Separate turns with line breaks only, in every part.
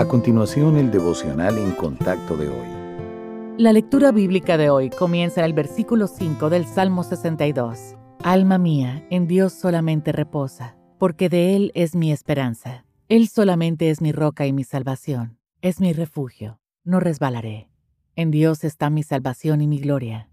A continuación, el devocional en contacto de hoy.
La lectura bíblica de hoy comienza en el versículo 5 del Salmo 62. Alma mía, en Dios solamente reposa, porque de Él es mi esperanza. Él solamente es mi roca y mi salvación, es mi refugio, no resbalaré. En Dios está mi salvación y mi gloria.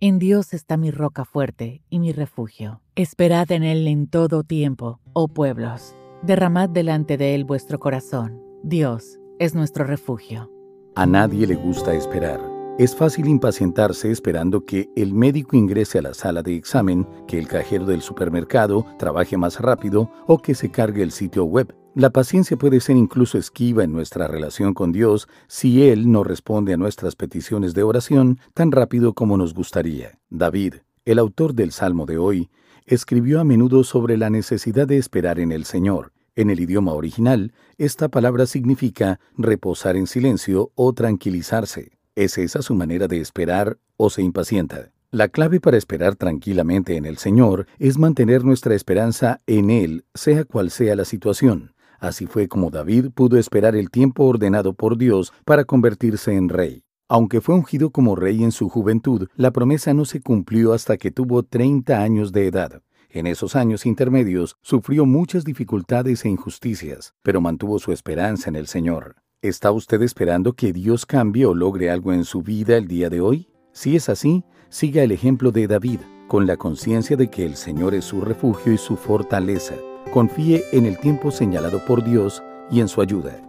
En Dios está mi roca fuerte y mi refugio. Esperad en Él en todo tiempo, oh pueblos. Derramad delante de Él vuestro corazón Dios es nuestro refugio.
A nadie le gusta esperar. Es fácil impacientarse esperando que el médico ingrese a la sala de examen, que el cajero del supermercado trabaje más rápido o que se cargue el sitio web. La paciencia puede ser incluso esquiva en nuestra relación con Dios si Él no responde a nuestras peticiones de oración tan rápido como nos gustaría. David, el autor del Salmo de hoy, escribió a menudo sobre la necesidad de esperar en el Señor. En el idioma original, esta palabra significa reposar en silencio o tranquilizarse. ¿Es esa su manera de esperar o se impacienta? La clave para esperar tranquilamente en el Señor es mantener nuestra esperanza en Él, sea cual sea la situación. Así fue como David pudo esperar el tiempo ordenado por Dios para convertirse en rey. Aunque fue ungido como rey en su juventud, la promesa no se cumplió hasta que tuvo 30 años de edad. En esos años intermedios sufrió muchas dificultades e injusticias, pero mantuvo su esperanza en el Señor. ¿Está usted esperando que Dios cambie o logre algo en su vida el día de hoy? Si es así, siga el ejemplo de David, con la conciencia de que el Señor es su refugio y su fortaleza. Confíe en el tiempo señalado por Dios y en su ayuda.